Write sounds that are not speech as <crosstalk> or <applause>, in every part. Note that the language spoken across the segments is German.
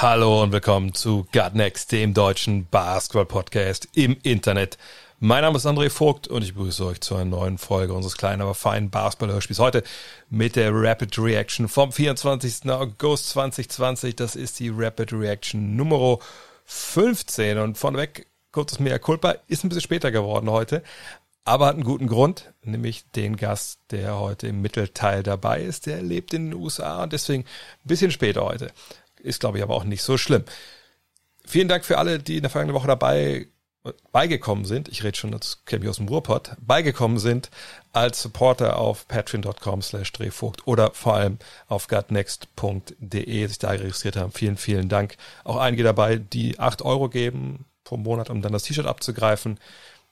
Hallo und willkommen zu Gut Next, dem deutschen Basketball-Podcast im Internet. Mein Name ist André Vogt und ich begrüße euch zu einer neuen Folge unseres kleinen, aber feinen Basketball-Hörspiels. Heute mit der Rapid Reaction vom 24. August 2020. Das ist die Rapid Reaction Nummer 15 und vorneweg kurzes Mea Culpa ist ein bisschen später geworden heute, aber hat einen guten Grund, nämlich den Gast, der heute im Mittelteil dabei ist. Der lebt in den USA und deswegen ein bisschen später heute. Ist, glaube ich, aber auch nicht so schlimm. Vielen Dank für alle, die in der vergangenen Woche dabei beigekommen sind. Ich rede schon, das kenne ich aus dem Ruhrpott. Beigekommen sind als Supporter auf patreon.com slash drehvogt oder vor allem auf gutnext.de sich da registriert haben. Vielen, vielen Dank. Auch einige dabei, die acht Euro geben pro Monat, um dann das T-Shirt abzugreifen.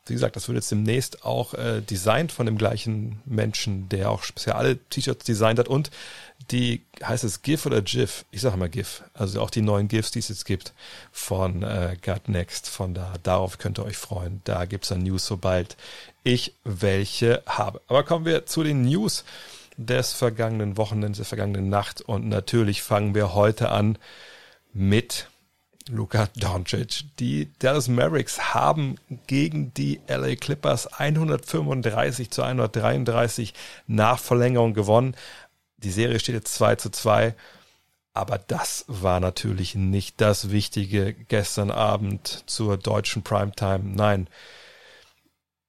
Wie gesagt, das wird jetzt demnächst auch äh, designt von dem gleichen Menschen, der auch speziell alle T-Shirts designt hat und die, heißt es GIF oder GIF? Ich sage mal GIF. Also auch die neuen GIFs, die es jetzt gibt von äh, Gut Next. Von da, darauf könnt ihr euch freuen. Da gibt's dann News, sobald ich welche habe. Aber kommen wir zu den News des vergangenen Wochenends, der vergangenen Nacht. Und natürlich fangen wir heute an mit Luka Doncic. Die Dallas Mavericks haben gegen die LA Clippers 135 zu 133 nach Verlängerung gewonnen. Die Serie steht jetzt 2 zu 2. Aber das war natürlich nicht das Wichtige gestern Abend zur deutschen Primetime. Nein.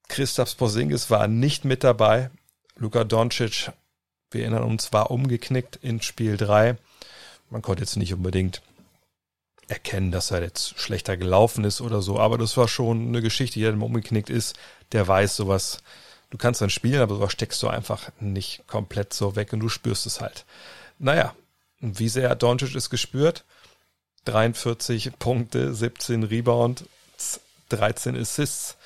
Christoph Porzingis war nicht mit dabei. Luka Doncic, wir erinnern uns, war umgeknickt in Spiel 3. Man konnte jetzt nicht unbedingt erkennen, dass er jetzt schlechter gelaufen ist oder so, aber das war schon eine Geschichte, jeder, der umgeknickt ist, der weiß sowas. Du kannst dann spielen, aber sowas steckst du einfach nicht komplett so weg und du spürst es halt. Naja, wie sehr hat Doncic es gespürt? 43 Punkte, 17 Rebound, 13 Assists.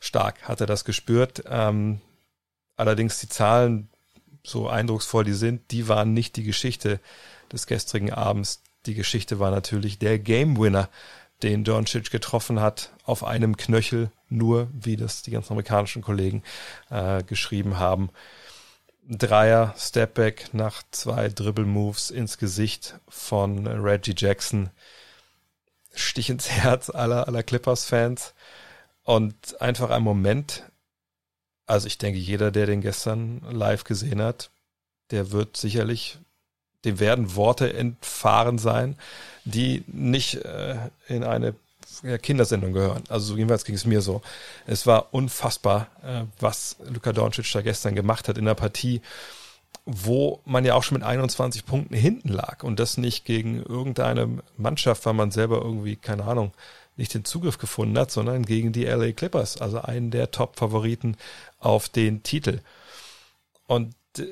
Stark hat er das gespürt. Ähm, allerdings die Zahlen, so eindrucksvoll die sind, die waren nicht die Geschichte des gestrigen Abends. Die Geschichte war natürlich der Game Winner, den Doncic getroffen hat, auf einem Knöchel, nur wie das die ganzen amerikanischen Kollegen äh, geschrieben haben. Dreier, Stepback nach zwei Dribble Moves ins Gesicht von Reggie Jackson. Stich ins <laughs> Herz aller, aller Clippers-Fans. Und einfach ein Moment, also ich denke, jeder, der den gestern live gesehen hat, der wird sicherlich, dem werden Worte entfahren sein, die nicht äh, in eine Kindersendung gehören. Also jedenfalls ging es mir so. Es war unfassbar, äh, was Luka Doncic da gestern gemacht hat in der Partie, wo man ja auch schon mit 21 Punkten hinten lag und das nicht gegen irgendeine Mannschaft, weil man selber irgendwie, keine Ahnung, nicht den Zugriff gefunden hat, sondern gegen die LA Clippers, also einen der Top-Favoriten auf den Titel. Und äh,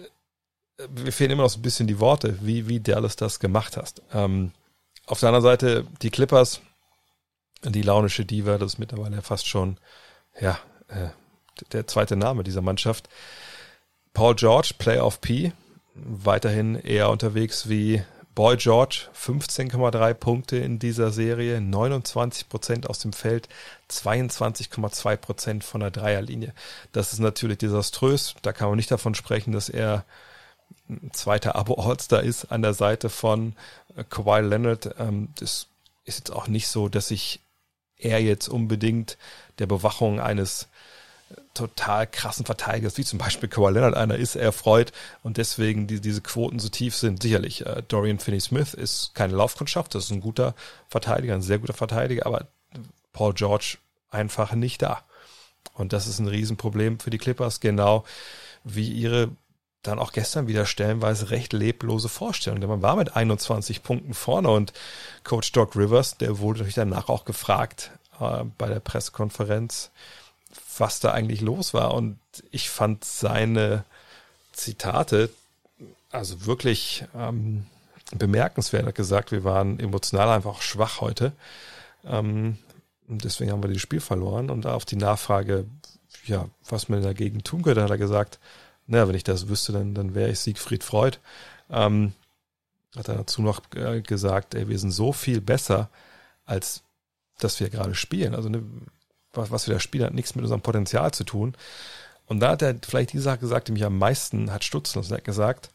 mir fehlen immer noch so ein bisschen die Worte, wie, wie Dallas das gemacht hast. Ähm, auf der anderen Seite die Clippers, die launische Diva, das ist mittlerweile fast schon, ja, äh, der zweite Name dieser Mannschaft. Paul George, Playoff P, weiterhin eher unterwegs wie Boy George, 15,3 Punkte in dieser Serie, 29 Prozent aus dem Feld, 22,2 Prozent von der Dreierlinie. Das ist natürlich desaströs. Da kann man nicht davon sprechen, dass er zweiter Abo-All-Star ist an der Seite von äh, Kawhi Leonard. Ähm, das ist jetzt auch nicht so, dass sich er jetzt unbedingt der Bewachung eines total krassen Verteidigers, wie zum Beispiel Kawhi Leonard einer ist, erfreut und deswegen die, diese Quoten so tief sind. Sicherlich, äh, Dorian Finney-Smith ist keine Laufkundschaft, das ist ein guter Verteidiger, ein sehr guter Verteidiger, aber Paul George einfach nicht da. Und das ist ein Riesenproblem für die Clippers, genau wie ihre dann auch gestern wieder stellenweise recht leblose Vorstellung. Denn man war mit 21 Punkten vorne und Coach Doc Rivers, der wurde natürlich danach auch gefragt äh, bei der Pressekonferenz, was da eigentlich los war. Und ich fand seine Zitate also wirklich ähm, bemerkenswert. Er hat gesagt, wir waren emotional einfach schwach heute. Ähm, Und deswegen haben wir das Spiel verloren. Und auf die Nachfrage, ja, was man dagegen tun könnte, hat er gesagt, naja, wenn ich das wüsste, dann, dann wäre ich Siegfried Freud. Ähm, hat er dazu noch äh, gesagt, ey, wir sind so viel besser, als dass wir gerade spielen. Also ne, was, was wir da spielen, hat nichts mit unserem Potenzial zu tun. Und da hat er vielleicht die Sache gesagt, die mich am meisten hat stutzen lassen. Er hat gesagt,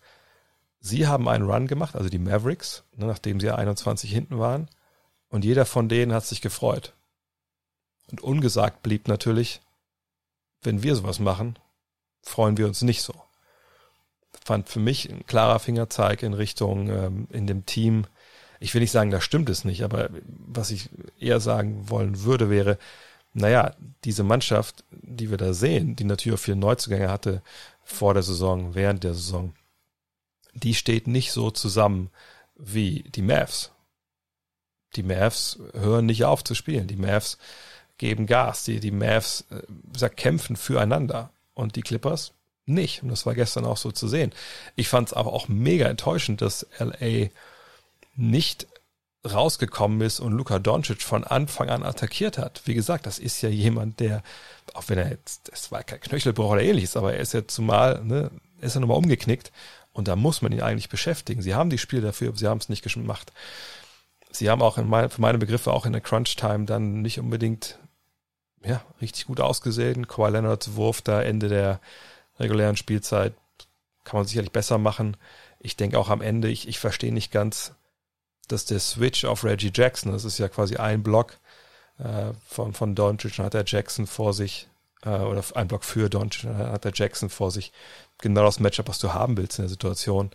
sie haben einen Run gemacht, also die Mavericks, ne, nachdem sie 21 hinten waren. Und jeder von denen hat sich gefreut. Und ungesagt blieb natürlich, wenn wir sowas machen, freuen wir uns nicht so. Fand für mich ein klarer Fingerzeig in Richtung ähm, in dem Team. Ich will nicht sagen, da stimmt es nicht, aber was ich eher sagen wollen würde, wäre, naja, diese Mannschaft, die wir da sehen, die natürlich auch viele Neuzugänge hatte vor der Saison, während der Saison, die steht nicht so zusammen wie die Mavs. Die Mavs hören nicht auf zu spielen. Die Mavs geben Gas. Die, die Mavs äh, kämpfen füreinander. Und die Clippers nicht. Und das war gestern auch so zu sehen. Ich fand es aber auch mega enttäuschend, dass LA nicht rausgekommen ist und Luka Doncic von Anfang an attackiert hat. Wie gesagt, das ist ja jemand, der, auch wenn er jetzt, das war kein Knöchelbruch oder ähnliches, aber er ist ja zumal, ne, ist er nochmal umgeknickt und da muss man ihn eigentlich beschäftigen. Sie haben die Spiele dafür, aber sie haben es nicht gemacht. Sie haben auch in mein, für meine Begriffe auch in der Crunch-Time dann nicht unbedingt ja, richtig gut ausgesehen. Kawhi Leonards Wurf da Ende der regulären Spielzeit kann man sicherlich besser machen. Ich denke auch am Ende, ich, ich verstehe nicht ganz, dass der Switch auf Reggie Jackson, das ist ja quasi ein Block äh, von, von Doncic, hat er Jackson vor sich, äh, oder ein Block für Doncic, hat er Jackson vor sich. Genau das Matchup, was du haben willst in der Situation.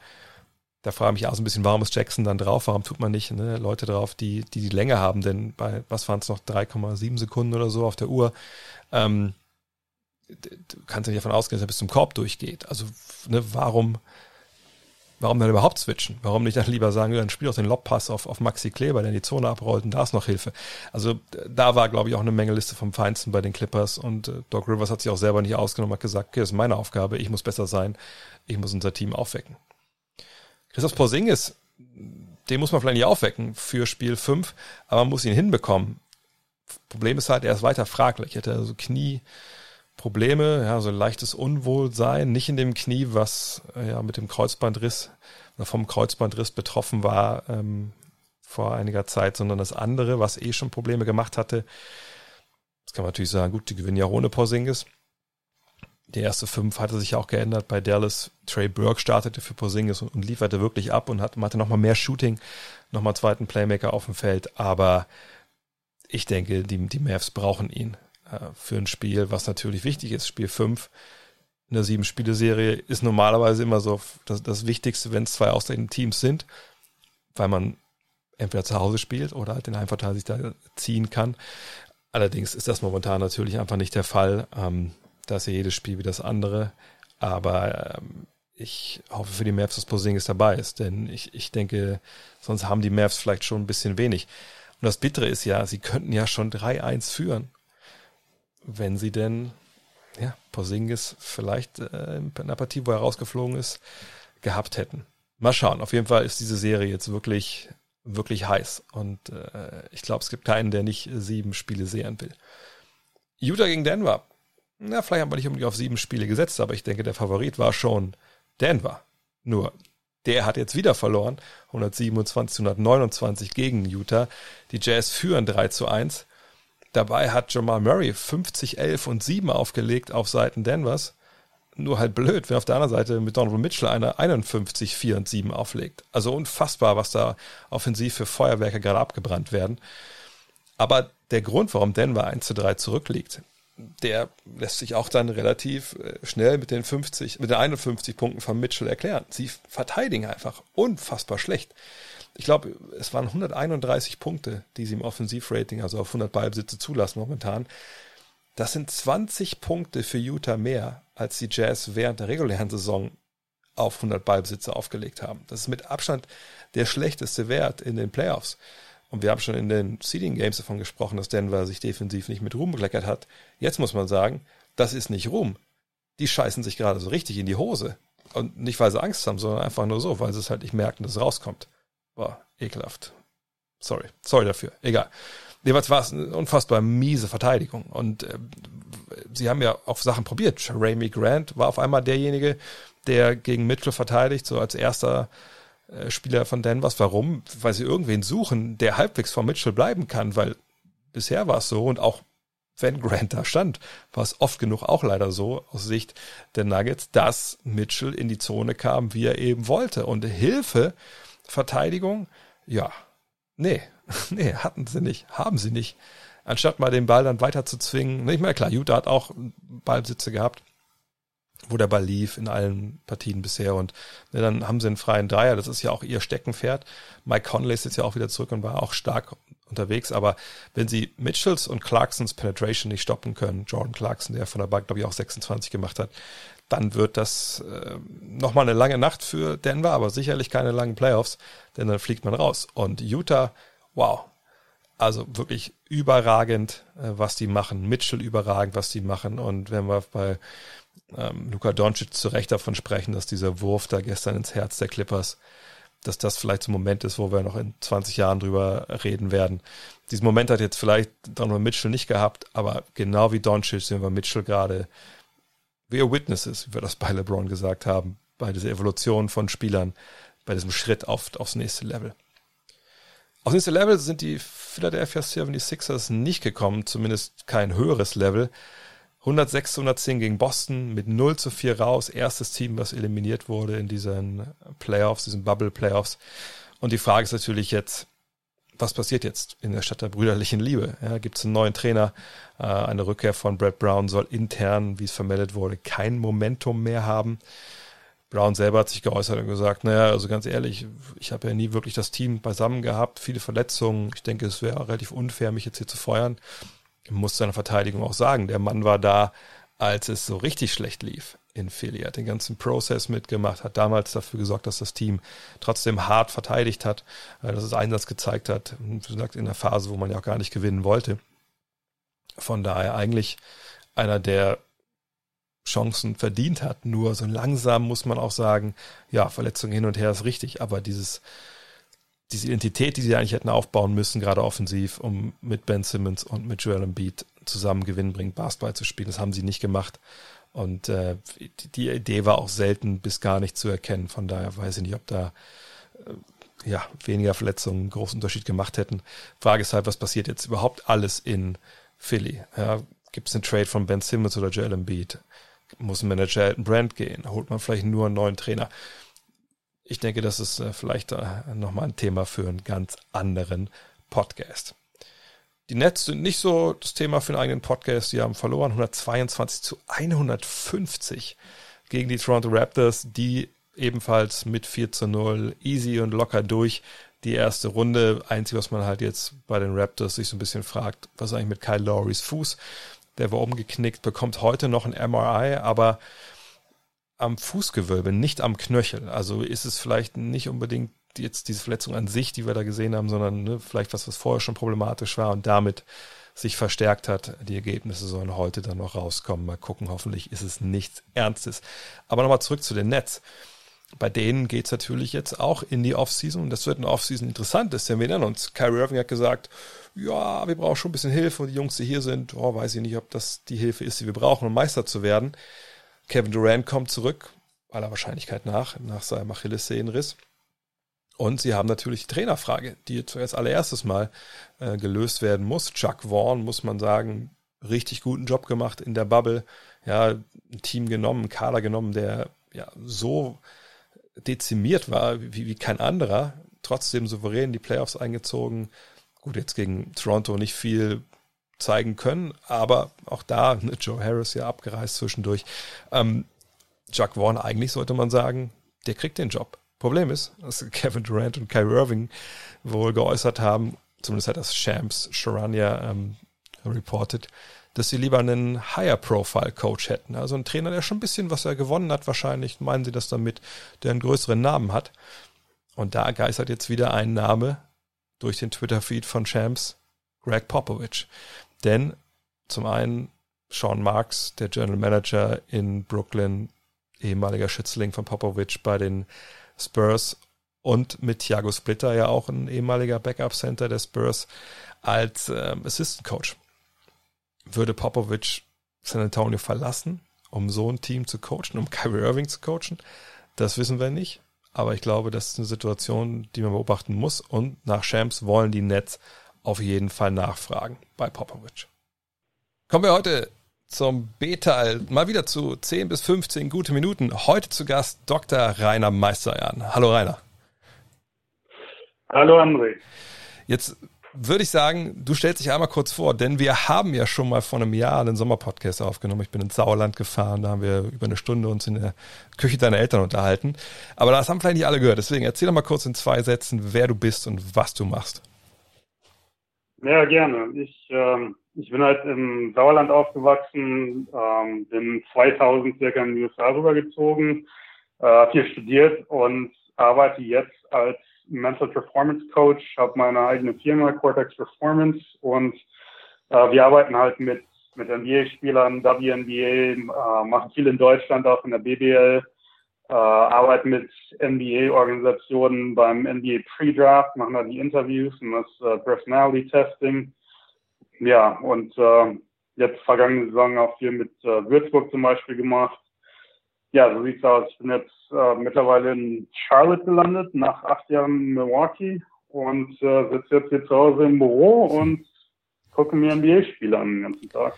Da frage ich mich auch so ein bisschen, warum ist Jackson dann drauf? Warum tut man nicht ne, Leute drauf, die, die die Länge haben? Denn bei, was waren es noch, 3,7 Sekunden oder so auf der Uhr? Ähm, du kannst ja nicht davon ausgehen, dass er bis zum Korb durchgeht. Also, ne, warum, warum dann überhaupt switchen? Warum nicht dann lieber sagen, dann spiel doch den Lobpass auf, auf Maxi Kleber, der in die Zone abrollt und da ist noch Hilfe. Also da war, glaube ich, auch eine Menge Liste vom Feinsten bei den Clippers und äh, Doc Rivers hat sich auch selber nicht ausgenommen, hat gesagt, okay, das ist meine Aufgabe, ich muss besser sein, ich muss unser Team aufwecken. Christoph Porzingis, den muss man vielleicht nicht aufwecken für Spiel 5, aber man muss ihn hinbekommen. Problem ist halt, er ist weiter fraglich. Er hatte also Knie, Probleme, ja, so leichtes Unwohlsein, nicht in dem Knie, was äh, ja mit dem Kreuzbandriss vom Kreuzbandriss betroffen war ähm, vor einiger Zeit, sondern das andere, was eh schon Probleme gemacht hatte. Das kann man natürlich sagen, gut, die gewinnen ja ohne Porzingis. Die erste fünf hatte sich auch geändert bei Dallas. Trey Burke startete für Porzingis und, und lieferte wirklich ab und hat, hatte nochmal mehr Shooting, nochmal zweiten Playmaker auf dem Feld. Aber ich denke, die, die Mavs brauchen ihn. Äh, für ein Spiel, was natürlich wichtig ist. Spiel 5 in der sieben-Spiele-Serie ist normalerweise immer so das, das Wichtigste, wenn es zwei ausgleichende Teams sind, weil man entweder zu Hause spielt oder halt den Heimvorteil sich da ziehen kann. Allerdings ist das momentan natürlich einfach nicht der Fall. Ähm, da ist ja jedes Spiel wie das andere. Aber ähm, ich hoffe für die Mavs, dass Posingis dabei ist, denn ich, ich denke, sonst haben die Mavs vielleicht schon ein bisschen wenig. Und das Bittere ist ja, sie könnten ja schon 3-1 führen wenn sie denn, ja, Porzingis vielleicht äh, in einer Partie, wo er rausgeflogen ist, gehabt hätten. Mal schauen. Auf jeden Fall ist diese Serie jetzt wirklich, wirklich heiß. Und äh, ich glaube, es gibt keinen, der nicht sieben Spiele sehen will. Utah gegen Denver. Na, vielleicht haben wir nicht unbedingt auf sieben Spiele gesetzt, aber ich denke, der Favorit war schon Denver. Nur, der hat jetzt wieder verloren. 127 129 gegen Utah. Die Jazz führen 3 zu 1. Dabei hat Jamal Murray 50, 11 und 7 aufgelegt auf Seiten Denvers. Nur halt blöd, wenn auf der anderen Seite mit Donald Mitchell einer 51, 4 und 7 auflegt. Also unfassbar, was da offensiv für Feuerwerke gerade abgebrannt werden. Aber der Grund, warum Denver 1 zu 3 zurückliegt, der lässt sich auch dann relativ äh, schnell mit den 50, mit den 51 Punkten von Mitchell erklären. Sie verteidigen einfach unfassbar schlecht ich glaube, es waren 131 Punkte, die sie im Offensivrating, also auf 100 Ballbesitze zulassen momentan. Das sind 20 Punkte für Utah mehr, als die Jazz während der regulären Saison auf 100 Ballbesitze aufgelegt haben. Das ist mit Abstand der schlechteste Wert in den Playoffs. Und wir haben schon in den Seeding Games davon gesprochen, dass Denver sich defensiv nicht mit Ruhm bekleckert hat. Jetzt muss man sagen, das ist nicht Ruhm. Die scheißen sich gerade so richtig in die Hose. Und nicht, weil sie Angst haben, sondern einfach nur so, weil sie es halt nicht merken, dass es rauskommt. Boah, ekelhaft. Sorry. Sorry dafür. Egal. Jeweils war es eine unfassbar miese Verteidigung. Und äh, sie haben ja auch Sachen probiert. Ramy Grant war auf einmal derjenige, der gegen Mitchell verteidigt, so als erster Spieler von Denvers. Warum? Weil sie irgendwen suchen, der halbwegs vor Mitchell bleiben kann, weil bisher war es so und auch wenn Grant da stand, war es oft genug auch leider so aus Sicht der Nuggets, dass Mitchell in die Zone kam, wie er eben wollte. Und Hilfe, Verteidigung, ja, nee, <laughs> nee, hatten sie nicht, haben sie nicht. Anstatt mal den Ball dann weiter zu zwingen, nicht mehr klar, Utah hat auch Ballsitze gehabt, wo der Ball lief in allen Partien bisher und ne, dann haben sie einen freien Dreier, das ist ja auch ihr Steckenpferd. Mike Conley ist jetzt ja auch wieder zurück und war auch stark unterwegs, aber wenn sie Mitchells und Clarksons Penetration nicht stoppen können, Jordan Clarkson, der von der Bank, glaube ich, auch 26 gemacht hat, dann wird das äh, nochmal eine lange Nacht für Denver, aber sicherlich keine langen Playoffs, denn dann fliegt man raus. Und Utah, wow, also wirklich überragend, äh, was die machen. Mitchell überragend, was die machen. Und wenn wir bei ähm, Luka Doncic zu Recht davon sprechen, dass dieser Wurf da gestern ins Herz der Clippers, dass das vielleicht so ein Moment ist, wo wir noch in 20 Jahren drüber reden werden. Diesen Moment hat jetzt vielleicht Donovan Mitchell nicht gehabt, aber genau wie Doncic sehen wir Mitchell gerade are witnesses, wie wir das bei LeBron gesagt haben, bei dieser Evolution von Spielern, bei diesem Schritt auf, aufs nächste Level. Aufs nächste Level sind die Philadelphia 76ers nicht gekommen, zumindest kein höheres Level. 106 zu 110 gegen Boston mit 0 zu 4 raus. Erstes Team, was eliminiert wurde in diesen Playoffs, diesen Bubble Playoffs. Und die Frage ist natürlich jetzt, was passiert jetzt in der Stadt der brüderlichen Liebe? Ja, Gibt es einen neuen Trainer? Äh, eine Rückkehr von Brad Brown soll intern, wie es vermeldet wurde, kein Momentum mehr haben. Brown selber hat sich geäußert und gesagt, naja, also ganz ehrlich, ich habe ja nie wirklich das Team beisammen gehabt, viele Verletzungen. Ich denke, es wäre relativ unfair, mich jetzt hier zu feuern. Muss seiner Verteidigung auch sagen, der Mann war da, als es so richtig schlecht lief in Philly. Er hat den ganzen Prozess mitgemacht, hat damals dafür gesorgt, dass das Team trotzdem hart verteidigt hat, äh, dass es Einsatz gezeigt hat, wie gesagt, in der Phase, wo man ja auch gar nicht gewinnen wollte. Von daher eigentlich einer, der Chancen verdient hat. Nur so langsam muss man auch sagen, ja, Verletzungen hin und her ist richtig, aber dieses, diese Identität, die sie eigentlich hätten aufbauen müssen, gerade offensiv, um mit Ben Simmons und mit Joel Embiid zusammen gewinnbringend Basketball zu spielen, das haben sie nicht gemacht. Und äh, die Idee war auch selten bis gar nicht zu erkennen. Von daher weiß ich nicht, ob da äh, ja weniger Verletzungen einen großen Unterschied gemacht hätten. Frage ist halt, was passiert jetzt überhaupt alles in Philly? Ja, Gibt es einen Trade von Ben Simmons oder Joel Embiid? Muss ein Manager Elton Brand gehen? Holt man vielleicht nur einen neuen Trainer? Ich denke, das ist äh, vielleicht äh, nochmal ein Thema für einen ganz anderen Podcast. Die Nets sind nicht so das Thema für einen eigenen Podcast. Die haben verloren 122 zu 150 gegen die Toronto Raptors, die ebenfalls mit 4 zu 0 easy und locker durch die erste Runde. Einzig, was man halt jetzt bei den Raptors sich so ein bisschen fragt, was eigentlich mit Kyle Lowrys Fuß? Der war umgeknickt, bekommt heute noch ein MRI, aber am Fußgewölbe, nicht am Knöchel. Also ist es vielleicht nicht unbedingt jetzt diese Verletzung an sich, die wir da gesehen haben, sondern ne, vielleicht was, was vorher schon problematisch war und damit sich verstärkt hat. Die Ergebnisse sollen heute dann noch rauskommen. Mal gucken, hoffentlich ist es nichts Ernstes. Aber nochmal zurück zu den Nets. Bei denen geht es natürlich jetzt auch in die Offseason und das wird eine Offseason interessant, ist denn wir erinnern uns. Kyrie Irving hat gesagt, ja, wir brauchen schon ein bisschen Hilfe und die Jungs, die hier sind, oh, weiß ich nicht, ob das die Hilfe ist, die wir brauchen, um Meister zu werden. Kevin Durant kommt zurück, aller Wahrscheinlichkeit nach, nach seinem Achillessehnenriss. Und sie haben natürlich die Trainerfrage, die zuerst allererstes Mal äh, gelöst werden muss. Chuck Vaughn, muss man sagen, richtig guten Job gemacht in der Bubble. Ja, ein Team genommen, ein Kader genommen, der ja so dezimiert war wie, wie kein anderer. Trotzdem souverän die Playoffs eingezogen. Gut, jetzt gegen Toronto nicht viel zeigen können, aber auch da, ne, Joe Harris ja abgereist zwischendurch. Ähm, Chuck Vaughn, eigentlich sollte man sagen, der kriegt den Job. Problem ist, dass <laughs> Kevin Durant und Kyrie Irving wohl geäußert haben, zumindest hat das Shams Sharania ähm, reported, dass sie lieber einen Higher-Profile-Coach hätten. Also einen Trainer, der schon ein bisschen was er gewonnen hat, wahrscheinlich meinen sie das damit, der einen größeren Namen hat. Und da geistert jetzt wieder ein Name durch den Twitter-Feed von Shams, Greg Popovich. Denn zum einen Sean Marks, der General Manager in Brooklyn, ehemaliger Schützling von Popovich bei den Spurs und mit Thiago Splitter ja auch ein ehemaliger Backup-Center der Spurs als ähm, Assistant Coach. Würde Popovic San Antonio verlassen, um so ein Team zu coachen, um <laughs> Kyrie Irving zu coachen? Das wissen wir nicht. Aber ich glaube, das ist eine Situation, die man beobachten muss. Und nach Shams wollen die Nets auf jeden Fall nachfragen bei Popovic. Kommen wir heute zum B-Teil. Mal wieder zu 10 bis 15 gute Minuten. Heute zu Gast Dr. Rainer Meisterjan. Hallo Rainer. Hallo André. Jetzt würde ich sagen, du stellst dich einmal kurz vor, denn wir haben ja schon mal vor einem Jahr einen Sommerpodcast aufgenommen. Ich bin ins Sauerland gefahren, da haben wir über eine Stunde uns in der Küche deiner Eltern unterhalten. Aber das haben vielleicht nicht alle gehört. Deswegen erzähl doch mal kurz in zwei Sätzen, wer du bist und was du machst. Ja, gerne. Ich, ähm, ich bin halt im Sauerland aufgewachsen, ähm, bin 2000 circa in die USA rübergezogen, äh, hier studiert und arbeite jetzt als Mental Performance Coach, habe meine eigene Firma, Cortex Performance und äh, wir arbeiten halt mit, mit NBA-Spielern, WNBA, äh, machen viel in Deutschland, auch in der BBL, äh, arbeiten mit NBA-Organisationen beim NBA Pre-Draft, machen da die Interviews und das äh, Personality Testing. Ja, und äh, jetzt vergangene Saison auch viel mit äh, Würzburg zum Beispiel gemacht. Ja, so sieht's aus. Ich bin jetzt äh, mittlerweile in Charlotte gelandet, nach acht Jahren in Milwaukee und äh, sitze jetzt hier zu Hause im Büro und gucke mir NBA-Spiele an den ganzen Tag.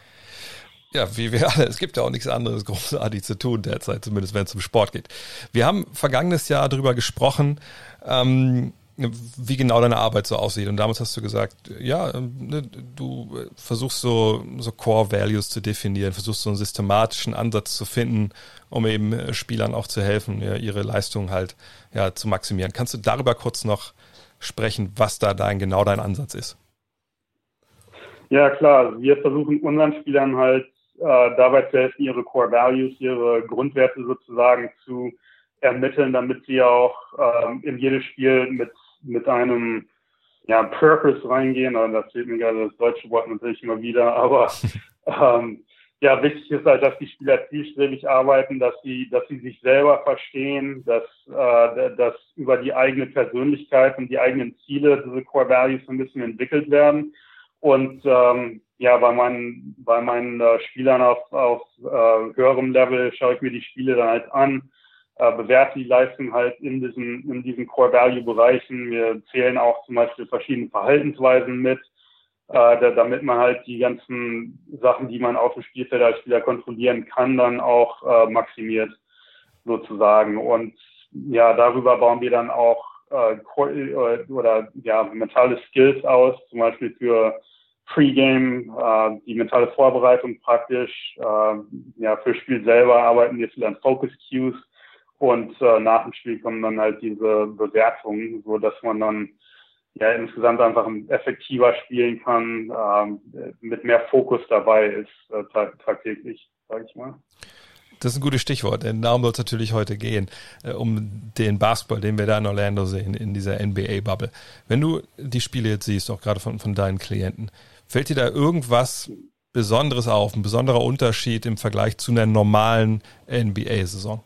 Ja, wie wir alle. Es gibt ja auch nichts anderes großartig zu tun derzeit, zumindest wenn es um Sport geht. Wir haben vergangenes Jahr darüber gesprochen, ähm, wie genau deine Arbeit so aussieht. Und damals hast du gesagt, ja, ähm, ne, du versuchst so, so Core Values zu definieren, versuchst so einen systematischen Ansatz zu finden, um eben äh, Spielern auch zu helfen, ihre Leistung halt ja, zu maximieren. Kannst du darüber kurz noch sprechen, was da dein, genau dein Ansatz ist? Ja, klar. Wir versuchen unseren Spielern halt äh, dabei zu helfen, ihre Core Values, ihre Grundwerte sozusagen zu ermitteln, damit sie auch ähm, in jedes Spiel mit mit einem ja, Purpose reingehen, und das fehlt mir gerade das deutsche Wort natürlich immer wieder, aber <laughs> ähm, ja, wichtig ist halt, dass die Spieler zielstrebig arbeiten, dass sie, dass sie sich selber verstehen, dass, äh, dass über die eigene Persönlichkeit und die eigenen Ziele diese Core Values ein bisschen entwickelt werden. Und ähm, ja, bei meinen, bei meinen äh, Spielern auf, auf äh, höherem Level schaue ich mir die Spiele dann halt an, äh, bewerte die Leistung halt in diesen, in diesen Core Value Bereichen. Wir zählen auch zum Beispiel verschiedene Verhaltensweisen mit, äh, damit man halt die ganzen Sachen, die man auf dem Spielfeld als Spieler kontrollieren kann, dann auch äh, maximiert sozusagen. Und ja, darüber bauen wir dann auch äh, äh oder ja mentale Skills aus, zum Beispiel für Pre-Game, äh, die mentale Vorbereitung praktisch. Äh, ja, für Spiel selber arbeiten wir viel an Focus Cues und äh, nach dem Spiel kommen dann halt diese Bewertungen, so dass man dann ja insgesamt einfach effektiver spielen kann, ähm, mit mehr Fokus dabei ist äh, tagtäglich, sage ich mal. Das ist ein gutes Stichwort, denn darum soll es natürlich heute gehen, äh, um den Basketball, den wir da in Orlando sehen, in dieser NBA-Bubble. Wenn du die Spiele jetzt siehst, auch gerade von, von deinen Klienten, fällt dir da irgendwas Besonderes auf, ein besonderer Unterschied im Vergleich zu einer normalen NBA-Saison?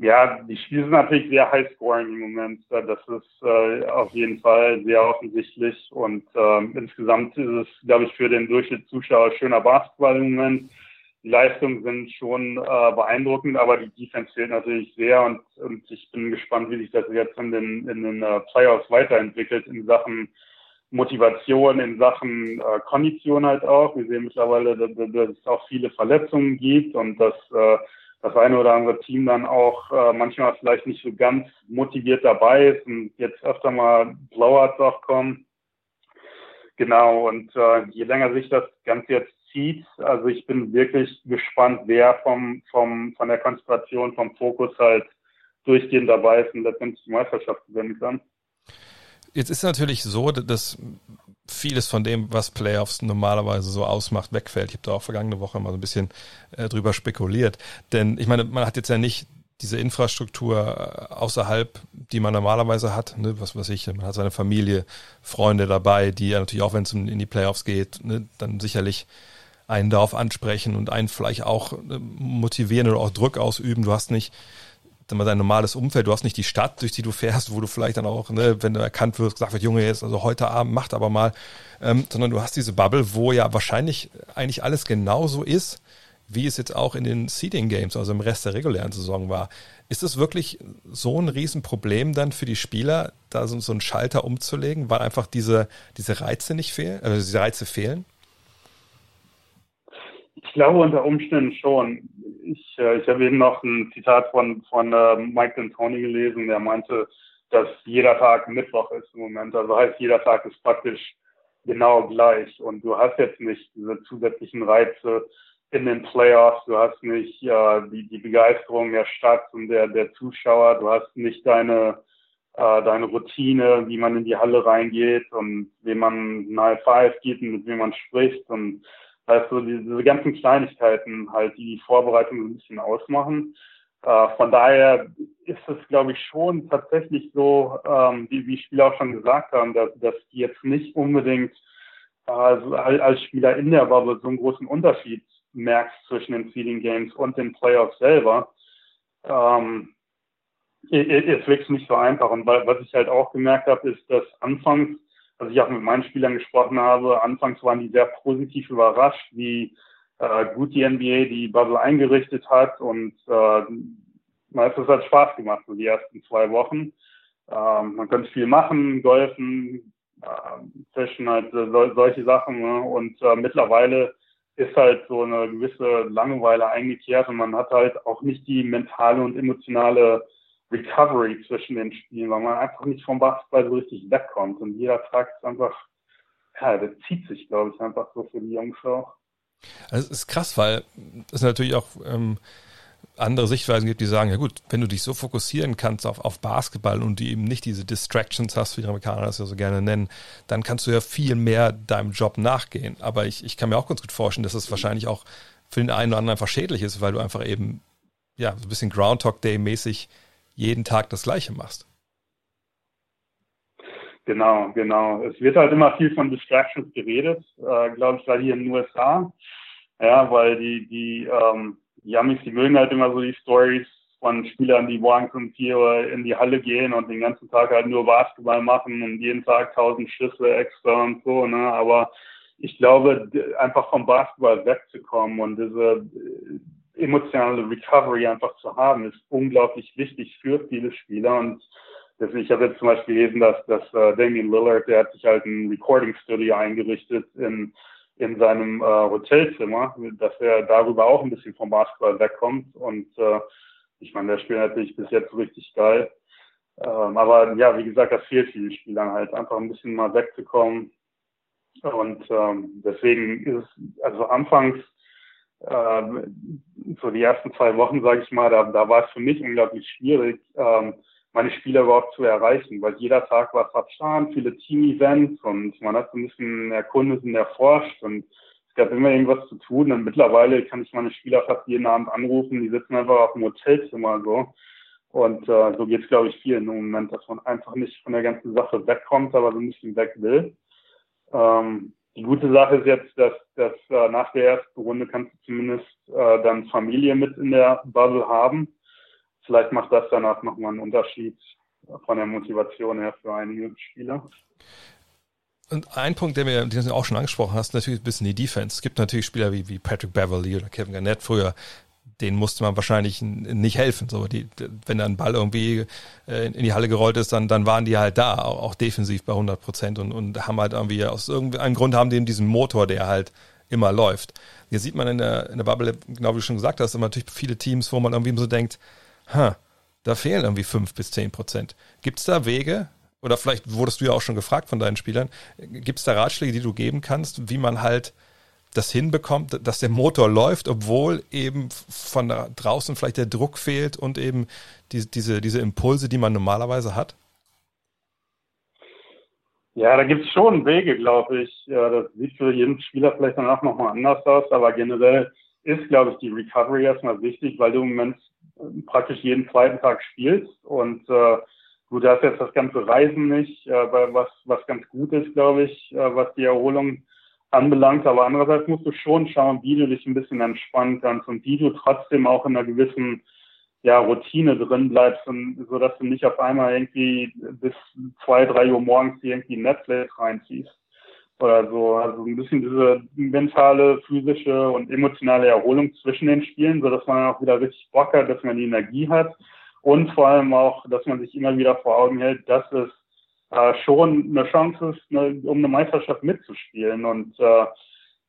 Ja, die Spiele sind natürlich sehr high scoring im Moment. Das ist äh, auf jeden Fall sehr offensichtlich. Und ähm, insgesamt ist es, glaube ich, für den Durchschnittszuschauer schöner Basketball im Moment. Die Leistungen sind schon äh, beeindruckend, aber die Defense fehlt natürlich sehr. Und, und ich bin gespannt, wie sich das jetzt in den, in den uh, Playoffs weiterentwickelt in Sachen Motivation, in Sachen äh, Kondition halt auch. Wir sehen mittlerweile, dass, dass es auch viele Verletzungen gibt und dass äh, das eine oder andere Team dann auch äh, manchmal vielleicht nicht so ganz motiviert dabei ist und jetzt öfter mal Blowouts auch kommen. Genau, und äh, je länger sich das Ganze jetzt zieht, also ich bin wirklich gespannt, wer vom, vom, von der Konzentration, vom Fokus halt durchgehend dabei ist und letztendlich die Meisterschaft gewinnen kann. Jetzt ist natürlich so, dass vieles von dem, was Playoffs normalerweise so ausmacht, wegfällt. Ich habe da auch vergangene Woche mal so ein bisschen äh, drüber spekuliert. Denn ich meine, man hat jetzt ja nicht diese Infrastruktur äh, außerhalb, die man normalerweise hat, ne, was weiß ich, man hat seine Familie, Freunde dabei, die ja natürlich auch, wenn es in die Playoffs geht, ne, dann sicherlich einen darauf ansprechen und einen vielleicht auch äh, motivieren oder auch Druck ausüben. Du hast nicht dein normales Umfeld. Du hast nicht die Stadt, durch die du fährst, wo du vielleicht dann auch, ne, wenn du erkannt wirst, gesagt wird, Junge, jetzt, also heute Abend macht aber mal, ähm, sondern du hast diese Bubble, wo ja wahrscheinlich eigentlich alles genauso ist, wie es jetzt auch in den Seeding Games, also im Rest der regulären Saison war. Ist es wirklich so ein Riesenproblem dann für die Spieler, da so, so einen Schalter umzulegen, weil einfach diese, diese Reize nicht fehlen, also diese Reize fehlen? Ich glaube unter Umständen schon. Ich, äh, ich habe eben noch ein Zitat von, von äh, Mike D'Antoni gelesen, der meinte, dass jeder Tag Mittwoch ist im Moment. Also heißt, jeder Tag ist praktisch genau gleich. Und du hast jetzt nicht diese zusätzlichen Reize in den Playoffs, du hast nicht äh, die, die Begeisterung der Stadt und der, der Zuschauer, du hast nicht deine, äh, deine Routine, wie man in die Halle reingeht und wem man ein High Five gibt und mit wem man spricht und also diese ganzen Kleinigkeiten halt, die die Vorbereitung ein bisschen ausmachen. Äh, von daher ist es, glaube ich, schon tatsächlich so, ähm, wie, wie Spieler auch schon gesagt haben, dass, dass die jetzt nicht unbedingt äh, als Spieler in der Bubble so einen großen Unterschied merkst zwischen den Seeding Games und den Playoffs selber. Ähm, ist wirklich nicht so einfach. Und was ich halt auch gemerkt habe, ist, dass anfangs als ich auch mit meinen Spielern gesprochen habe, anfangs waren die sehr positiv überrascht, wie äh, gut die NBA die Bubble eingerichtet hat und äh, es hat Spaß gemacht, so die ersten zwei Wochen. Ähm, man könnte viel machen, golfen, äh, fischen, halt äh, so, solche Sachen. Ne? Und äh, mittlerweile ist halt so eine gewisse Langeweile eingekehrt und man hat halt auch nicht die mentale und emotionale Recovery zwischen den Spielen, weil man einfach nicht vom Basketball so richtig wegkommt. Und jeder Tag ist einfach, ja, der zieht sich, glaube ich, einfach so für die Jungs auch. Also es ist krass, weil es natürlich auch ähm, andere Sichtweisen gibt, die sagen, ja gut, wenn du dich so fokussieren kannst auf, auf Basketball und du eben nicht diese Distractions hast, wie die Amerikaner das ja so gerne nennen, dann kannst du ja viel mehr deinem Job nachgehen. Aber ich, ich kann mir auch ganz gut vorstellen, dass es wahrscheinlich auch für den einen oder anderen einfach schädlich ist, weil du einfach eben, ja, so ein bisschen Groundhog Day mäßig jeden Tag das Gleiche machst. Genau, genau. Es wird halt immer viel von Distractions geredet, äh, glaube ich, gerade hier in den USA. Ja, weil die, die, ähm, Amis, die mögen halt immer so die Stories von Spielern, die morgens um vier Uhr in die Halle gehen und den ganzen Tag halt nur Basketball machen und jeden Tag tausend Schüsse extra und so, ne? Aber ich glaube, einfach vom Basketball wegzukommen und diese emotionale Recovery einfach zu haben, ist unglaublich wichtig für viele Spieler. Und deswegen, ich habe jetzt zum Beispiel gelesen, dass, dass uh, Damian Lillard, der hat sich halt ein Recording Studio eingerichtet in, in seinem äh, Hotelzimmer, dass er darüber auch ein bisschen vom Basketball wegkommt. Und äh, ich meine, der spielt natürlich bis jetzt richtig geil. Ähm, aber ja, wie gesagt, das fehlt vielen Spielern halt, einfach ein bisschen mal wegzukommen. Und ähm, deswegen ist es, also anfangs so die ersten zwei Wochen, sage ich mal, da, da war es für mich unglaublich schwierig, ähm, meine Spieler überhaupt zu erreichen, weil jeder Tag war verplant, viele Team-Events und man hat so ein bisschen erkundet und erforscht und es gab immer irgendwas zu tun und mittlerweile kann ich meine Spieler fast jeden Abend anrufen, die sitzen einfach auf dem Hotelzimmer so und äh, so geht es, glaube ich, vielen im Moment, dass man einfach nicht von der ganzen Sache wegkommt, aber so ein bisschen weg will. Ähm, die gute Sache ist jetzt, dass, dass äh, nach der ersten Runde kannst du zumindest äh, dann Familie mit in der Bubble haben. Vielleicht macht das danach nochmal einen Unterschied von der Motivation her für einige Spieler. Und ein Punkt, der mir, den du auch schon angesprochen hast, natürlich ein bisschen die Defense. Es gibt natürlich Spieler wie, wie Patrick Beverly oder Kevin Garnett früher, denen musste man wahrscheinlich nicht helfen. So, die, wenn da ein Ball irgendwie äh, in die Halle gerollt ist, dann, dann waren die halt da, auch, auch defensiv bei 100 Prozent und, und haben halt irgendwie aus irgendeinem Grund haben die diesen Motor, der halt immer läuft. Hier sieht man in der, in der Bubble, genau wie du schon gesagt hast, immer natürlich viele Teams, wo man irgendwie so denkt, ha, da fehlen irgendwie fünf bis zehn Prozent. Gibt es da Wege, oder vielleicht wurdest du ja auch schon gefragt von deinen Spielern, gibt es da Ratschläge, die du geben kannst, wie man halt das hinbekommt, dass der Motor läuft, obwohl eben von draußen vielleicht der Druck fehlt und eben die, diese, diese Impulse, die man normalerweise hat? Ja, da gibt es schon Wege, glaube ich. Ja, das sieht für jeden Spieler vielleicht danach nochmal anders aus, aber generell ist, glaube ich, die Recovery erstmal wichtig, weil du im Moment praktisch jeden zweiten Tag spielst und äh, du hast jetzt das ganze Reisen nicht, äh, was, was ganz gut ist, glaube ich, äh, was die Erholung anbelangt. Aber andererseits musst du schon schauen, wie du dich ein bisschen entspannen kannst und wie du trotzdem auch in einer gewissen ja, Routine drin bleibst und so dass du nicht auf einmal irgendwie bis zwei, drei Uhr morgens irgendwie Netflix reinziehst oder so. Also ein bisschen diese mentale, physische und emotionale Erholung zwischen den Spielen, so dass man auch wieder richtig Bock hat, dass man die Energie hat und vor allem auch, dass man sich immer wieder vor Augen hält, dass es äh, schon eine Chance ist, eine, um eine Meisterschaft mitzuspielen. Und äh,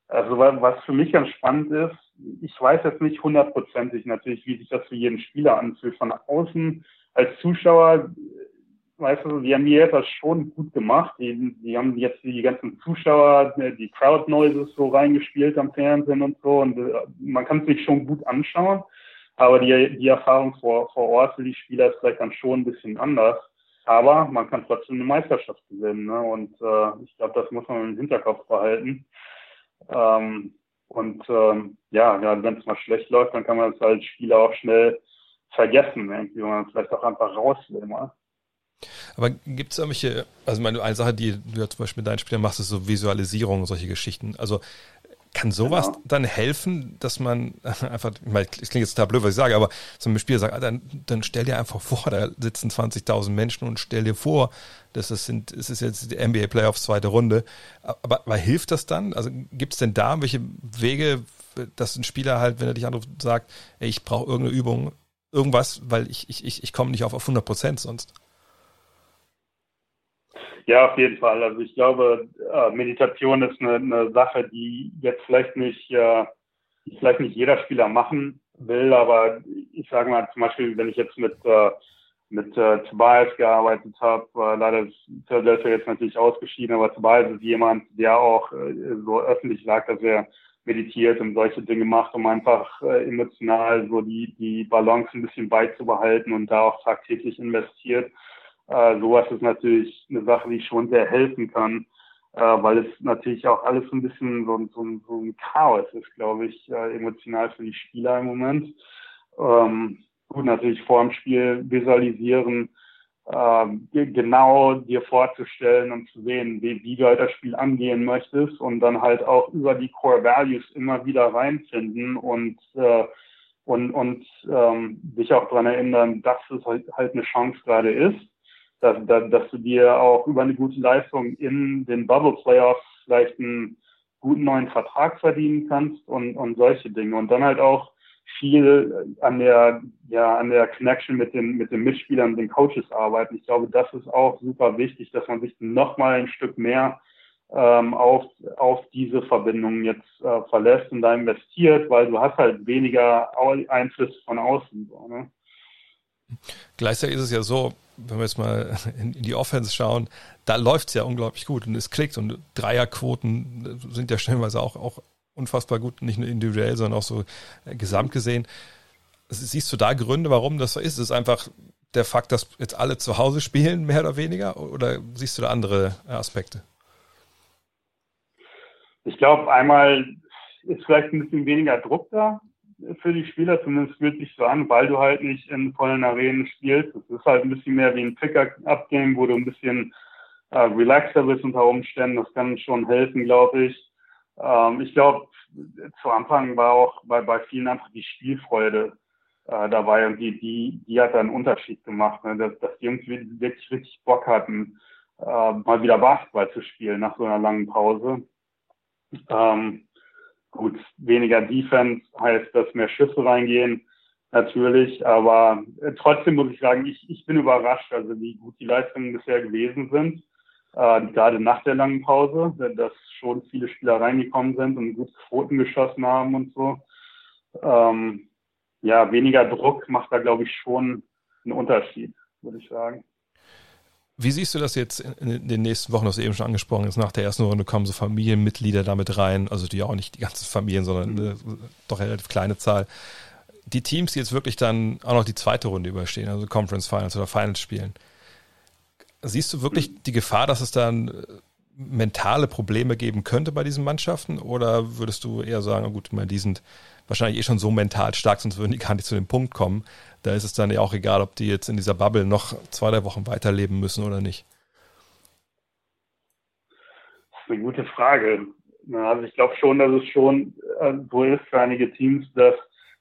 also was für mich ganz spannend ist, ich weiß jetzt nicht hundertprozentig natürlich, wie sich das für jeden Spieler anfühlt. Von außen als Zuschauer, weißt du, die haben mir das schon gut gemacht. Die, die haben jetzt die ganzen Zuschauer, die Crowd Noises so reingespielt am Fernsehen und so. Und äh, man kann es sich schon gut anschauen. Aber die, die Erfahrung vor, vor Ort für die Spieler ist vielleicht dann schon ein bisschen anders. Aber man kann trotzdem eine Meisterschaft gewinnen. Ne? Und äh, ich glaube, das muss man im Hinterkopf behalten. Ähm, und ähm, ja, ja wenn es mal schlecht läuft, dann kann man es als Spieler auch schnell vergessen, irgendwie, wenn man vielleicht auch einfach raus will mal. Aber gibt es irgendwelche, also meine, eine Sache, die du ja zum Beispiel mit deinen Spielern machst, ist so Visualisierung und solche Geschichten. Also kann sowas genau. dann helfen, dass man <laughs> einfach, ich meine, es klingt jetzt total blöd, was ich sage, aber so ein Spieler sagt, dann, dann stell dir einfach vor, da sitzen 20.000 Menschen und stell dir vor, dass es sind, es ist jetzt die NBA Playoffs zweite Runde. Aber, aber hilft das dann? Also gibt es denn da welche Wege, dass ein Spieler halt, wenn er dich anruft, sagt, ey, ich brauche irgendeine Übung, irgendwas, weil ich, ich, ich, ich komme nicht auf, auf 100 Prozent sonst? Ja, auf jeden Fall. Also ich glaube, äh, Meditation ist eine, eine Sache, die jetzt vielleicht nicht, äh, vielleicht nicht jeder Spieler machen will, aber ich sage mal zum Beispiel, wenn ich jetzt mit äh, mit äh, Tobias gearbeitet habe, äh, leider ist Philadelphia jetzt natürlich ausgeschieden, aber Tobias ist jemand, der auch äh, so öffentlich sagt, dass er meditiert und solche Dinge macht, um einfach äh, emotional so die die Balance ein bisschen beizubehalten und da auch tagtäglich investiert. Äh, sowas ist natürlich eine Sache, die schon sehr helfen kann, äh, weil es natürlich auch alles so ein bisschen so, so, so ein Chaos ist, glaube ich, äh, emotional für die Spieler im Moment. Ähm, gut, natürlich vor dem Spiel visualisieren, äh, genau dir vorzustellen und zu sehen, wie, wie du halt das Spiel angehen möchtest und dann halt auch über die Core Values immer wieder reinfinden und äh, und, und ähm, dich auch daran erinnern, dass es halt, halt eine Chance gerade ist dass, dass, dass du dir auch über eine gute Leistung in den Bubble Playoffs vielleicht einen guten neuen Vertrag verdienen kannst und, und solche Dinge. Und dann halt auch viel an der, ja, an der Connection mit den, mit den Mitspielern, den Coaches arbeiten. Ich glaube, das ist auch super wichtig, dass man sich nochmal ein Stück mehr ähm, auf, auf diese Verbindungen jetzt äh, verlässt und da investiert, weil du hast halt weniger Einfluss von außen. So, ne? Gleichzeitig ist es ja so, wenn wir jetzt mal in, in die Offense schauen, da läuft es ja unglaublich gut und es klickt und Dreierquoten sind ja stellenweise auch, auch unfassbar gut, nicht nur individuell, sondern auch so äh, gesamt gesehen. Siehst du da Gründe, warum das so ist? Ist es einfach der Fakt, dass jetzt alle zu Hause spielen, mehr oder weniger? Oder siehst du da andere Aspekte? Ich glaube, einmal ist vielleicht ein bisschen weniger Druck da für die Spieler, zumindest sich so an, weil du halt nicht in vollen Arenen spielst. Es ist halt ein bisschen mehr wie ein Pick-up-Game, wo du ein bisschen äh, relaxer bist unter Umständen. Das kann schon helfen, glaube ich. Ähm, ich glaube, zu Anfang war auch bei, bei vielen einfach die Spielfreude äh, dabei und die, die, die hat einen Unterschied gemacht, ne? dass, dass die irgendwie wirklich richtig Bock hatten, äh, mal wieder Basketball zu spielen nach so einer langen Pause. Ähm, Gut, weniger Defense heißt, dass mehr Schüsse reingehen, natürlich. Aber äh, trotzdem muss ich sagen, ich, ich bin überrascht, also wie gut die Leistungen bisher gewesen sind. Äh, gerade nach der langen Pause, dass schon viele Spieler reingekommen sind und gut Quoten geschossen haben und so. Ähm, ja, weniger Druck macht da, glaube ich, schon einen Unterschied, würde ich sagen. Wie siehst du das jetzt in den nächsten Wochen? Du hast eben schon angesprochen, jetzt nach der ersten Runde kommen so Familienmitglieder damit rein, also die auch nicht die ganzen Familien, sondern eine doch relativ kleine Zahl. Die Teams, die jetzt wirklich dann auch noch die zweite Runde überstehen, also Conference Finals oder Finals spielen, siehst du wirklich die Gefahr, dass es dann äh, mentale Probleme geben könnte bei diesen Mannschaften? Oder würdest du eher sagen, oh gut, die sind wahrscheinlich eh schon so mental stark, sonst würden die gar nicht zu dem Punkt kommen. Da ist es dann ja auch egal, ob die jetzt in dieser Bubble noch zwei, drei Wochen weiterleben müssen oder nicht. Das ist eine gute Frage. Also ich glaube schon, dass es schon äh, so ist für einige Teams, dass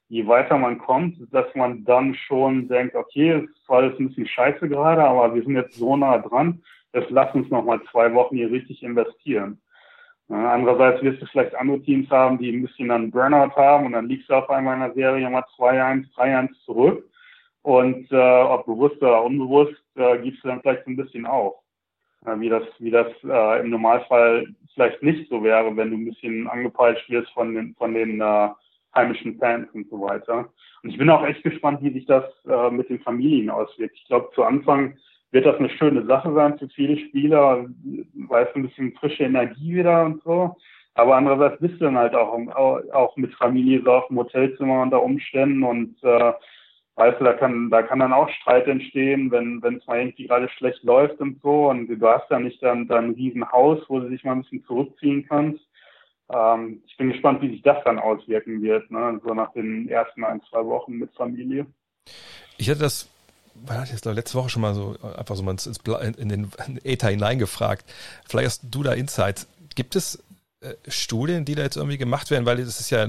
je weiter man kommt, dass man dann schon denkt, okay, es zwar alles ein bisschen scheiße gerade, aber wir sind jetzt so nah dran, jetzt lass uns noch mal zwei Wochen hier richtig investieren. Ja, andererseits wirst du vielleicht andere Teams haben, die ein bisschen einen Burnout haben und dann liegst du auf einmal in der Serie mal 2-1, 3-1 zurück und äh, ob bewusst oder unbewusst äh, gibst du dann vielleicht so ein bisschen auf. Äh, wie das, wie das äh, im Normalfall vielleicht nicht so wäre, wenn du ein bisschen angepeitscht wirst von den, von den äh, heimischen Fans und so weiter. Und ich bin auch echt gespannt, wie sich das äh, mit den Familien auswirkt. Ich glaube, zu Anfang wird das eine schöne Sache sein für viele Spieler, weil es ein bisschen frische Energie wieder und so. Aber andererseits bist du dann halt auch, auch mit Familie so auf dem Hotelzimmer unter Umständen und äh, weißt du, da kann, da kann dann auch Streit entstehen, wenn, es mal irgendwie gerade schlecht läuft und so und du hast ja nicht dann, dann ein Riesenhaus, wo du dich mal ein bisschen zurückziehen kannst. Ähm, ich bin gespannt, wie sich das dann auswirken wird, ne? so nach den ersten ein, zwei Wochen mit Familie. Ich hatte das war das jetzt letzte Woche schon mal so einfach so mal in den Äther hineingefragt. Vielleicht hast du da Insights. Gibt es äh, Studien, die da jetzt irgendwie gemacht werden? Weil das ist ja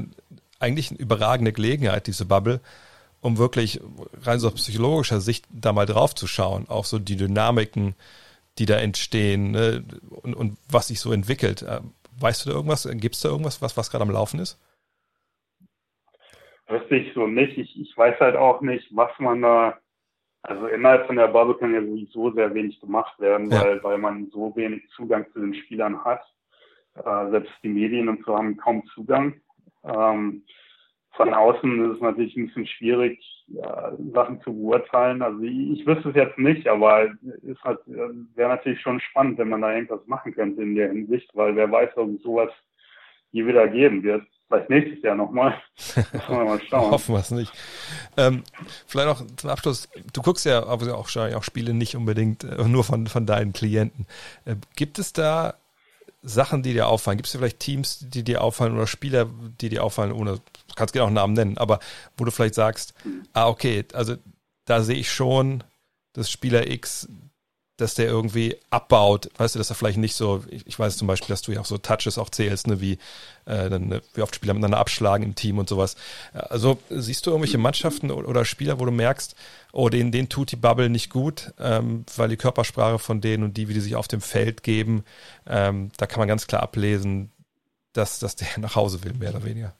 eigentlich eine überragende Gelegenheit, diese Bubble, um wirklich rein so aus psychologischer Sicht da mal drauf zu schauen, auch so die Dynamiken, die da entstehen ne, und, und was sich so entwickelt. Äh, weißt du da irgendwas? Gibt es da irgendwas, was, was gerade am Laufen ist? Wüsste ich so nicht. Ich, ich weiß halt auch nicht, was man da, also innerhalb von der Bubble kann ja sowieso sehr wenig gemacht werden, ja. weil, weil man so wenig Zugang zu den Spielern hat. Äh, selbst die Medien und so haben kaum Zugang. Ähm, von außen ist es natürlich ein bisschen schwierig, ja, Sachen zu beurteilen. Also ich, ich wüsste es jetzt nicht, aber es halt, wäre natürlich schon spannend, wenn man da irgendwas machen könnte in der Hinsicht, weil wer weiß, ob sowas je wieder geben wird. Vielleicht nächstes Jahr nochmal. <laughs> mal schauen. <laughs> Hoffen wir es nicht. Ähm, vielleicht noch zum Abschluss. Du guckst ja auch, auch, Spiele nicht unbedingt äh, nur von, von deinen Klienten. Äh, gibt es da Sachen, die dir auffallen? Gibt es vielleicht Teams, die dir auffallen oder Spieler, die dir auffallen, ohne kannst gerne auch einen Namen nennen, aber wo du vielleicht sagst, ah, okay, also da sehe ich schon, dass Spieler X, dass der irgendwie abbaut, weißt du, dass er vielleicht nicht so, ich, ich weiß zum Beispiel, dass du ja auch so Touches auch zählst, ne, wie, äh, dann, ne, wie oft Spieler miteinander abschlagen im Team und sowas. Also siehst du irgendwelche Mannschaften oder Spieler, wo du merkst, oh, denen, denen tut die Bubble nicht gut, ähm, weil die Körpersprache von denen und die, wie die sich auf dem Feld geben, ähm, da kann man ganz klar ablesen, dass, dass der <laughs> nach Hause will, mehr oder weniger.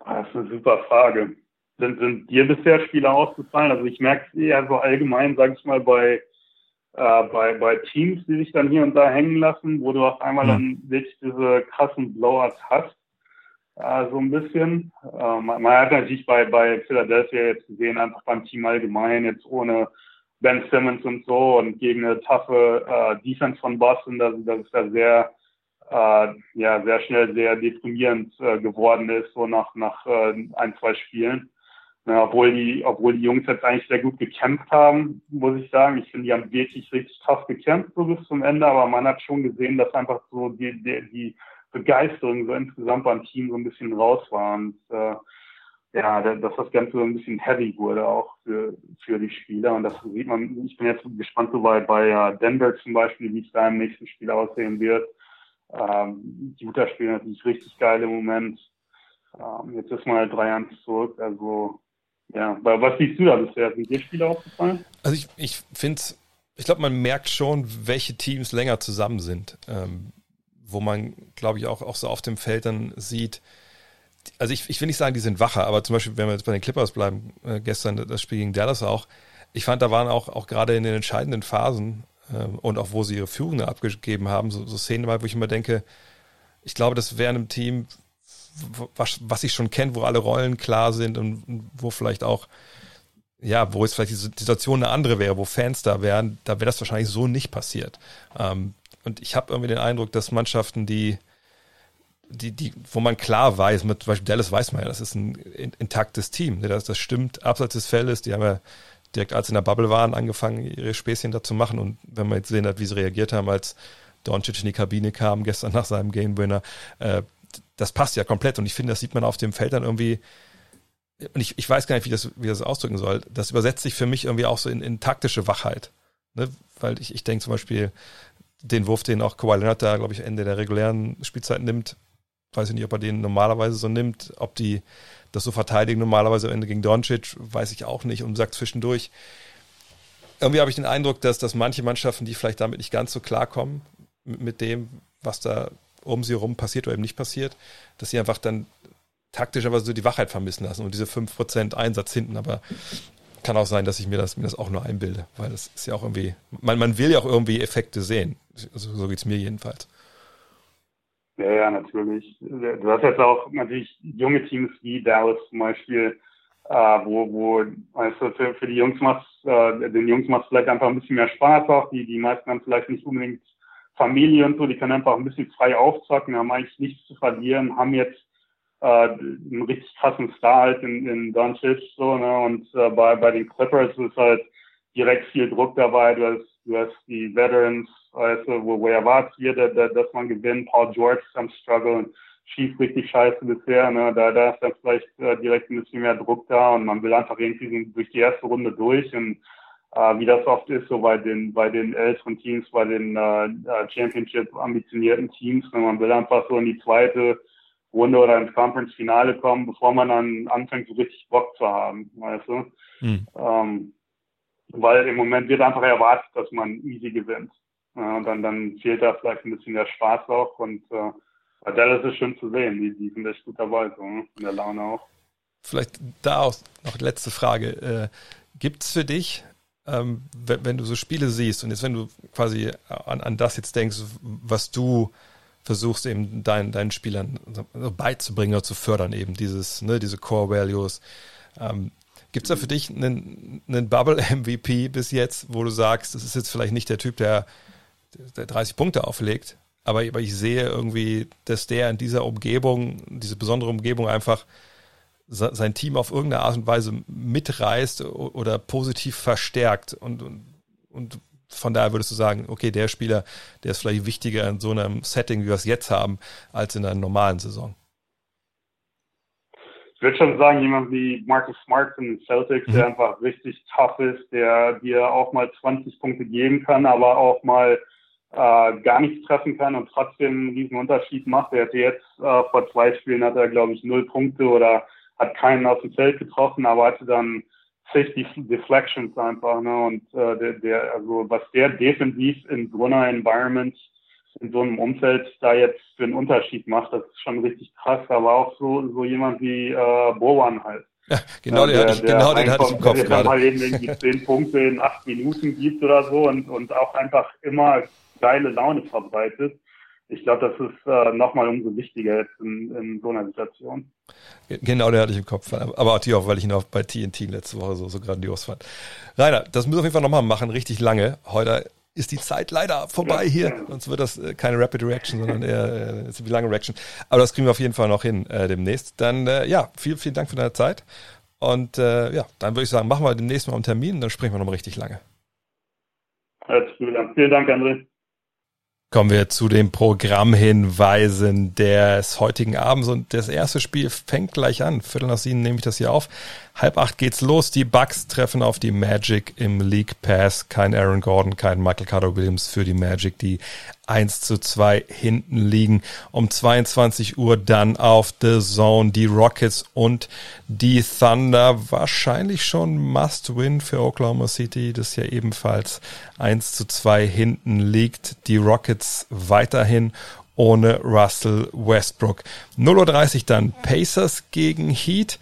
Ah, das ist eine super Frage. Sind, sind dir bisher Spieler ausgefallen? Also ich merke es eher so allgemein, sage ich mal, bei, äh, bei, bei Teams, die sich dann hier und da hängen lassen, wo du auf einmal dann wirklich diese krassen Blowouts hast. Äh, so ein bisschen. Äh, man, man, hat natürlich bei, bei Philadelphia jetzt gesehen, einfach beim Team allgemein, jetzt ohne Ben Simmons und so und gegen eine taffe äh, Defense von Boston, das, das ist ja sehr äh, ja sehr schnell sehr deprimierend äh, geworden ist, so nach, nach äh, ein, zwei Spielen. Ja, obwohl die, obwohl die Jungs jetzt eigentlich sehr gut gekämpft haben, muss ich sagen. Ich finde, die haben wirklich richtig tough gekämpft so bis zum Ende, aber man hat schon gesehen, dass einfach so die, die, die Begeisterung so insgesamt beim Team so ein bisschen raus war und äh, ja, dass das Ganze so ein bisschen heavy wurde auch für, für die Spieler. Und das sieht man, ich bin jetzt gespannt so bei, bei Denver zum Beispiel, wie es da im nächsten Spiel aussehen wird. Ähm, die Utah spielen natürlich richtig geil im Moment. Ähm, jetzt ist mal 3-1 zurück. Also, ja, was siehst du da bisher? Sind dir Spieler aufgefallen? Also, ich, ich finde ich glaube, man merkt schon, welche Teams länger zusammen sind. Ähm, wo man, glaube ich, auch, auch so auf dem Feld dann sieht, also ich, ich will nicht sagen, die sind wacher, aber zum Beispiel, wenn wir jetzt bei den Clippers bleiben, äh, gestern das Spiel gegen Dallas auch, ich fand, da waren auch, auch gerade in den entscheidenden Phasen ähm, und auch wo sie ihre Führung abgegeben haben, so, so Szenen wo ich immer denke, ich glaube, das wäre einem Team, was, was ich schon kennt, wo alle Rollen klar sind und wo vielleicht auch, ja, wo jetzt vielleicht die Situation eine andere wäre, wo Fans da wären, da wäre das wahrscheinlich so nicht passiert. Ähm, und ich habe irgendwie den Eindruck, dass Mannschaften, die, die, die, wo man klar weiß, mit zum Beispiel Dallas weiß man ja, das ist ein intaktes Team, ne, das, das stimmt abseits des Feldes, die haben ja direkt als in der Bubble waren, angefangen, ihre Späßchen da zu machen. Und wenn man jetzt sehen hat, wie sie reagiert haben, als Doncic in die Kabine kam, gestern nach seinem Game Winner, äh, das passt ja komplett. Und ich finde, das sieht man auf dem Feld dann irgendwie, und ich, ich weiß gar nicht, wie das, wie das ausdrücken soll. Das übersetzt sich für mich irgendwie auch so in, in taktische Wachheit. Ne? Weil ich, ich denke zum Beispiel, den Wurf, den auch Kawhi Leonard da, glaube ich, Ende der regulären Spielzeit nimmt, weiß ich nicht, ob er den normalerweise so nimmt, ob die das so verteidigen normalerweise am Ende gegen Doncic, weiß ich auch nicht und sagt zwischendurch. Irgendwie habe ich den Eindruck, dass, dass manche Mannschaften, die vielleicht damit nicht ganz so klarkommen, mit dem, was da um sie herum passiert oder eben nicht passiert, dass sie einfach dann taktisch aber so die Wachheit vermissen lassen und diese 5% Einsatz hinten, aber kann auch sein, dass ich mir das, mir das auch nur einbilde, weil das ist ja auch irgendwie, man, man will ja auch irgendwie Effekte sehen. Also, so geht es mir jedenfalls. Ja, ja, natürlich. Du hast jetzt auch natürlich junge Teams wie Dallas zum Beispiel, äh, wo, wo, also für, für die Jungs macht äh, den Jungs macht vielleicht einfach ein bisschen mehr Spaß auch. Die, die meisten haben vielleicht nicht unbedingt Familie und so, die können einfach ein bisschen frei aufzocken, haben eigentlich nichts zu verlieren, haben jetzt äh, einen richtig krassen Star halt in, in Doncic so, ne? Und äh, bei, bei den Clippers ist halt direkt viel Druck dabei. Du hast, du hast die Veterans, also wo, wo erwartet jeder, dass man gewinnt. Paul George ist am Struggle und schießt richtig scheiße bisher. Ne? Da, da ist dann vielleicht äh, direkt ein bisschen mehr Druck da und man will einfach irgendwie durch die erste Runde durch und äh, wie das oft ist, so bei den bei den älteren Teams, bei den äh, äh Championship ambitionierten Teams, ne? man will einfach so in die zweite Runde oder ins Conference-Finale kommen, bevor man dann anfängt, so richtig Bock zu haben, weißt du? Mhm. Ähm, weil im Moment wird einfach erwartet, dass man easy gewinnt. Ja, und dann, dann fehlt da vielleicht ein bisschen der Spaß auch und äh, bei Dallas ist schön zu sehen, die, die sind echt gut dabei, so, ne? in der Laune auch. Vielleicht da auch noch letzte Frage. Äh, Gibt es für dich, ähm, wenn, wenn, du so Spiele siehst und jetzt wenn du quasi an, an das jetzt denkst, was du versuchst eben deinen, deinen Spielern beizubringen oder zu fördern, eben dieses, ne, diese Core Values. Ähm, Gibt es da für dich einen, einen Bubble-MVP <laughs> bis jetzt, wo du sagst, das ist jetzt vielleicht nicht der Typ, der, der 30 Punkte auflegt, aber, aber ich sehe irgendwie, dass der in dieser Umgebung, diese besondere Umgebung einfach sein Team auf irgendeine Art und Weise mitreißt oder positiv verstärkt und, und, und von daher würdest du sagen, okay, der Spieler, der ist vielleicht wichtiger in so einem Setting, wie wir es jetzt haben, als in einer normalen Saison. Ich würde schon sagen, jemand wie Marcus Smart von den Celtics, mhm. der einfach richtig tough ist, der dir auch mal 20 Punkte geben kann, aber auch mal äh, gar nichts treffen kann und trotzdem einen riesen Unterschied macht. Er hatte jetzt äh, vor zwei Spielen hat er, glaube ich, null Punkte oder hat keinen aus dem Feld getroffen, aber hatte dann Safety Deflections einfach, ne? Und äh, der, der, also was der defensiv in so einer Environment, in so einem Umfeld da jetzt für einen Unterschied macht, das ist schon richtig krass. Aber auch so, so jemand wie äh, Bowan halt. Ja, genau, den, der, hatte ich, genau den hatte ich im Kopf der gerade. mal irgendwie zehn Punkte in acht Minuten gibt oder so und, und auch einfach immer geile Laune verbreitet ich glaube, das ist äh, nochmal umso wichtiger jetzt in, in, so einer Situation. Genau, der hatte ich im Kopf. Aber natürlich auch, weil ich ihn auch bei TNT letzte Woche so, so grandios fand. Rainer, das müssen wir auf jeden Fall nochmal machen, richtig lange. Heute ist die Zeit leider vorbei hier. Sonst wird das äh, keine Rapid Reaction, sondern eher äh, wie lange Reaction. Aber das kriegen wir auf jeden Fall noch hin äh, demnächst. Dann, äh, ja, vielen, vielen Dank für deine Zeit. Und äh, ja, dann würde ich sagen, machen wir demnächst mal einen Termin dann sprechen wir nochmal richtig lange. Vielen Dank, André. Kommen wir zu den Programmhinweisen des heutigen Abends und das erste Spiel fängt gleich an. Viertel nach sieben nehme ich das hier auf. Halb acht geht's los. Die Bucks treffen auf die Magic im League Pass. Kein Aaron Gordon, kein Michael Carter Williams für die Magic, die 1 zu 2 hinten liegen. Um 22 Uhr dann auf The Zone die Rockets und die Thunder. Wahrscheinlich schon Must-Win für Oklahoma City, das ja ebenfalls 1 zu 2 hinten liegt. Die Rockets weiterhin ohne Russell Westbrook. 0.30 Uhr dann Pacers gegen Heat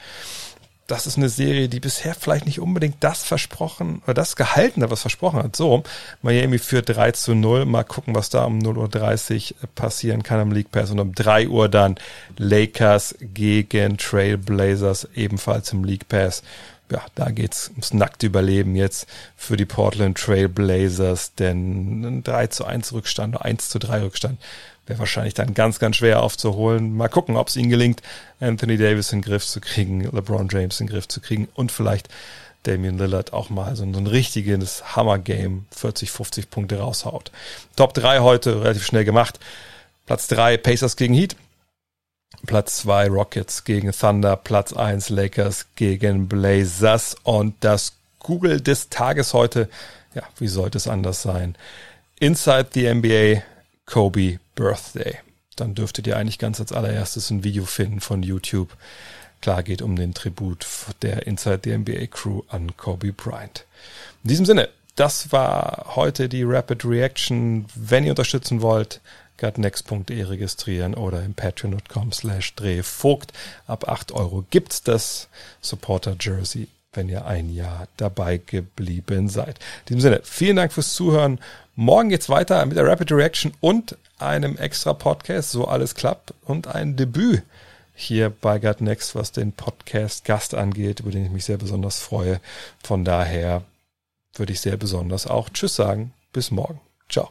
das ist eine Serie, die bisher vielleicht nicht unbedingt das versprochen oder das gehalten hat, was versprochen hat. So, Miami führt 3 zu 0. Mal gucken, was da um 0.30 Uhr passieren kann am League Pass. Und um 3 Uhr dann Lakers gegen Trailblazers, ebenfalls im League Pass. Ja, da geht's ums nackte Überleben jetzt für die Portland Trailblazers, denn ein 3 zu 1 Rückstand, 1 zu 3 Rückstand wäre wahrscheinlich dann ganz, ganz schwer aufzuholen. Mal gucken, ob es ihnen gelingt, Anthony Davis in den Griff zu kriegen, LeBron James in den Griff zu kriegen und vielleicht Damian Lillard auch mal so ein richtiges Hammer-Game, 40, 50 Punkte raushaut. Top 3 heute relativ schnell gemacht. Platz 3 Pacers gegen Heat. Platz 2 Rockets gegen Thunder. Platz 1 Lakers gegen Blazers. Und das Google des Tages heute, ja, wie sollte es anders sein? Inside the NBA Kobe Birthday. dann dürftet ihr eigentlich ganz als allererstes ein Video finden von YouTube. Klar geht um den Tribut der Inside the NBA Crew an Kobe Bryant. In diesem Sinne, das war heute die Rapid Reaction. Wenn ihr unterstützen wollt, gutnext.de registrieren oder im patreon.com slash drehvogt. Ab 8 Euro gibt's das Supporter Jersey, wenn ihr ein Jahr dabei geblieben seid. In diesem Sinne, vielen Dank fürs Zuhören. Morgen geht's weiter mit der Rapid Reaction und einem extra Podcast, so alles klappt und ein Debüt hier bei Gut Next, was den Podcast Gast angeht, über den ich mich sehr besonders freue. Von daher würde ich sehr besonders auch Tschüss sagen. Bis morgen. Ciao.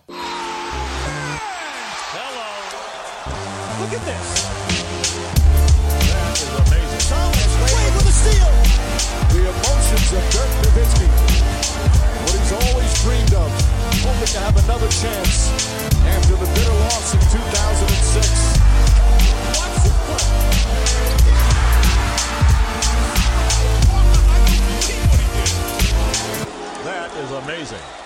Is amazing.